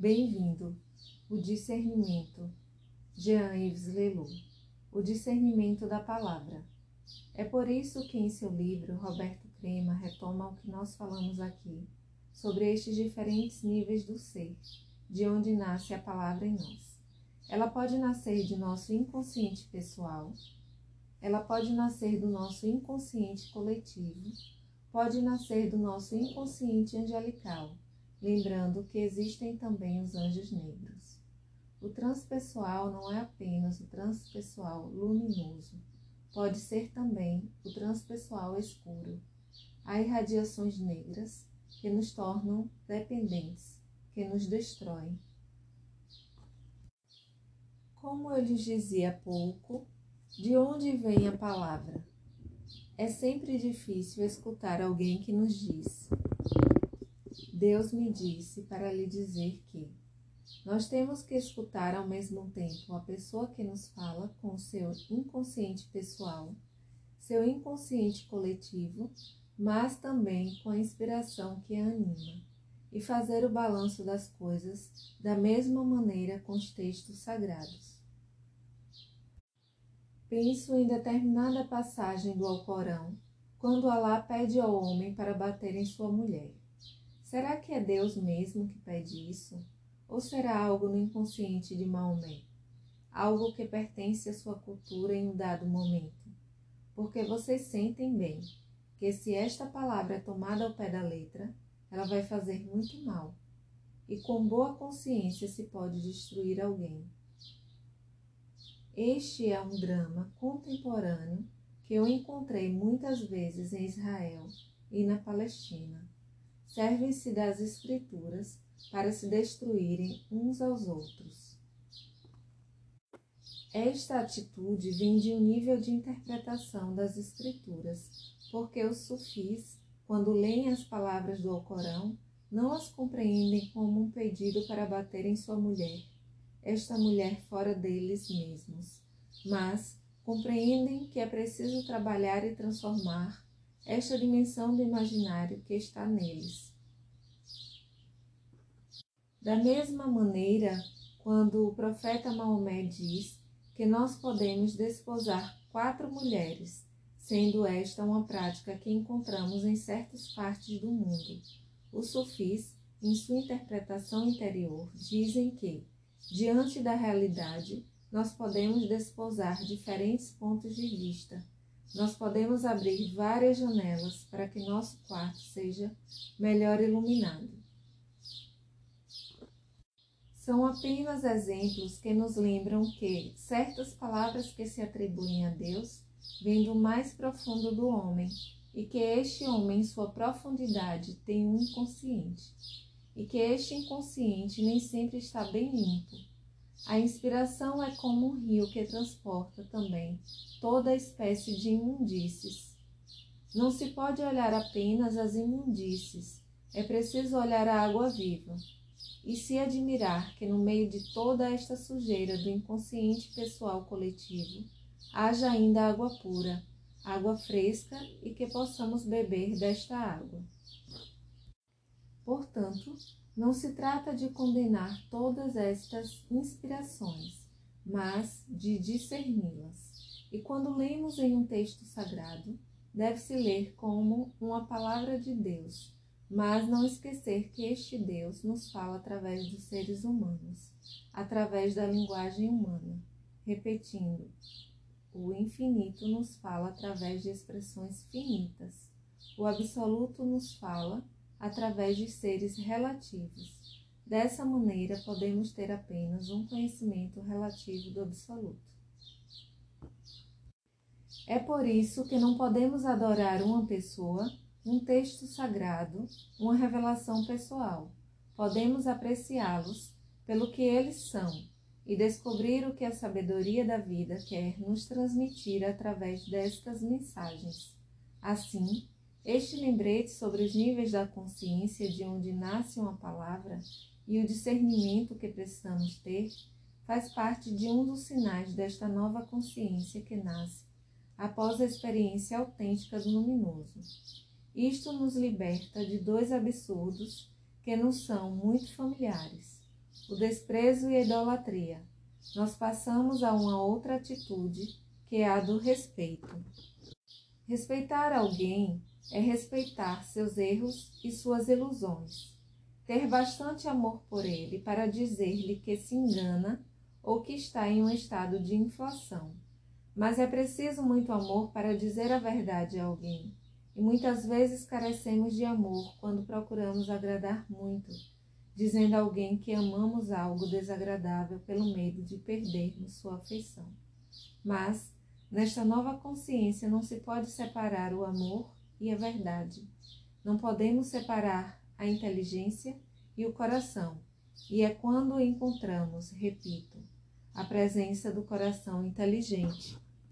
Bem-vindo. O discernimento. Jean-Yves Leloup. O discernimento da palavra. É por isso que em seu livro, Roberto Crema retoma o que nós falamos aqui, sobre estes diferentes níveis do ser, de onde nasce a palavra em nós. Ela pode nascer de nosso inconsciente pessoal, ela pode nascer do nosso inconsciente coletivo, pode nascer do nosso inconsciente angelical, lembrando que existem também os anjos negros. O transpessoal não é apenas o transpessoal luminoso, pode ser também o transpessoal escuro. Há irradiações negras que nos tornam dependentes, que nos destroem. Como eu lhes dizia há pouco, de onde vem a palavra? É sempre difícil escutar alguém que nos diz: Deus me disse para lhe dizer que. Nós temos que escutar ao mesmo tempo a pessoa que nos fala com seu inconsciente pessoal, seu inconsciente coletivo, mas também com a inspiração que a anima, e fazer o balanço das coisas da mesma maneira com os textos sagrados. Penso em determinada passagem do Alcorão, quando Alá pede ao homem para bater em sua mulher. Será que é Deus mesmo que pede isso? Ou será algo no inconsciente de Maomé? Algo que pertence à sua cultura em um dado momento? Porque vocês sentem bem que se esta palavra é tomada ao pé da letra, ela vai fazer muito mal. E com boa consciência se pode destruir alguém. Este é um drama contemporâneo que eu encontrei muitas vezes em Israel e na Palestina servem-se das Escrituras para se destruírem uns aos outros. Esta atitude vem de um nível de interpretação das Escrituras, porque os sufis, quando leem as palavras do Alcorão, não as compreendem como um pedido para bater em sua mulher, esta mulher fora deles mesmos, mas compreendem que é preciso trabalhar e transformar esta dimensão do imaginário que está neles. Da mesma maneira, quando o profeta Maomé diz que nós podemos desposar quatro mulheres, sendo esta uma prática que encontramos em certas partes do mundo, os sufis, em sua interpretação interior, dizem que, diante da realidade, nós podemos desposar diferentes pontos de vista nós podemos abrir várias janelas para que nosso quarto seja melhor iluminado. São apenas exemplos que nos lembram que certas palavras que se atribuem a Deus vêm do mais profundo do homem e que este homem, em sua profundidade, tem um inconsciente e que este inconsciente nem sempre está bem limpo a inspiração é como um rio que transporta também toda espécie de imundícies. Não se pode olhar apenas as imundícies, é preciso olhar a água viva e se admirar que no meio de toda esta sujeira do inconsciente pessoal coletivo haja ainda água pura, água fresca e que possamos beber desta água. Portanto, não se trata de condenar todas estas inspirações, mas de discerni-las. E quando lemos em um texto sagrado, deve-se ler como uma palavra de Deus, mas não esquecer que este Deus nos fala através dos seres humanos, através da linguagem humana. Repetindo, o infinito nos fala através de expressões finitas. O absoluto nos fala através de seres relativos. Dessa maneira, podemos ter apenas um conhecimento relativo do absoluto. É por isso que não podemos adorar uma pessoa, um texto sagrado, uma revelação pessoal. Podemos apreciá-los pelo que eles são e descobrir o que a sabedoria da vida quer nos transmitir através destas mensagens. Assim, este lembrete sobre os níveis da consciência de onde nasce uma palavra e o discernimento que precisamos ter faz parte de um dos sinais desta nova consciência que nasce após a experiência autêntica do luminoso. Isto nos liberta de dois absurdos que nos são muito familiares. o desprezo e a idolatria, nós passamos a uma outra atitude, que é a do respeito. Respeitar alguém é respeitar seus erros e suas ilusões, ter bastante amor por ele para dizer-lhe que se engana ou que está em um estado de inflação. Mas é preciso muito amor para dizer a verdade a alguém, e muitas vezes carecemos de amor quando procuramos agradar muito, dizendo a alguém que amamos algo desagradável pelo medo de perdermos sua afeição. Mas, nesta nova consciência, não se pode separar o amor e a verdade. Não podemos separar a inteligência e o coração, e é quando encontramos, repito, a presença do coração inteligente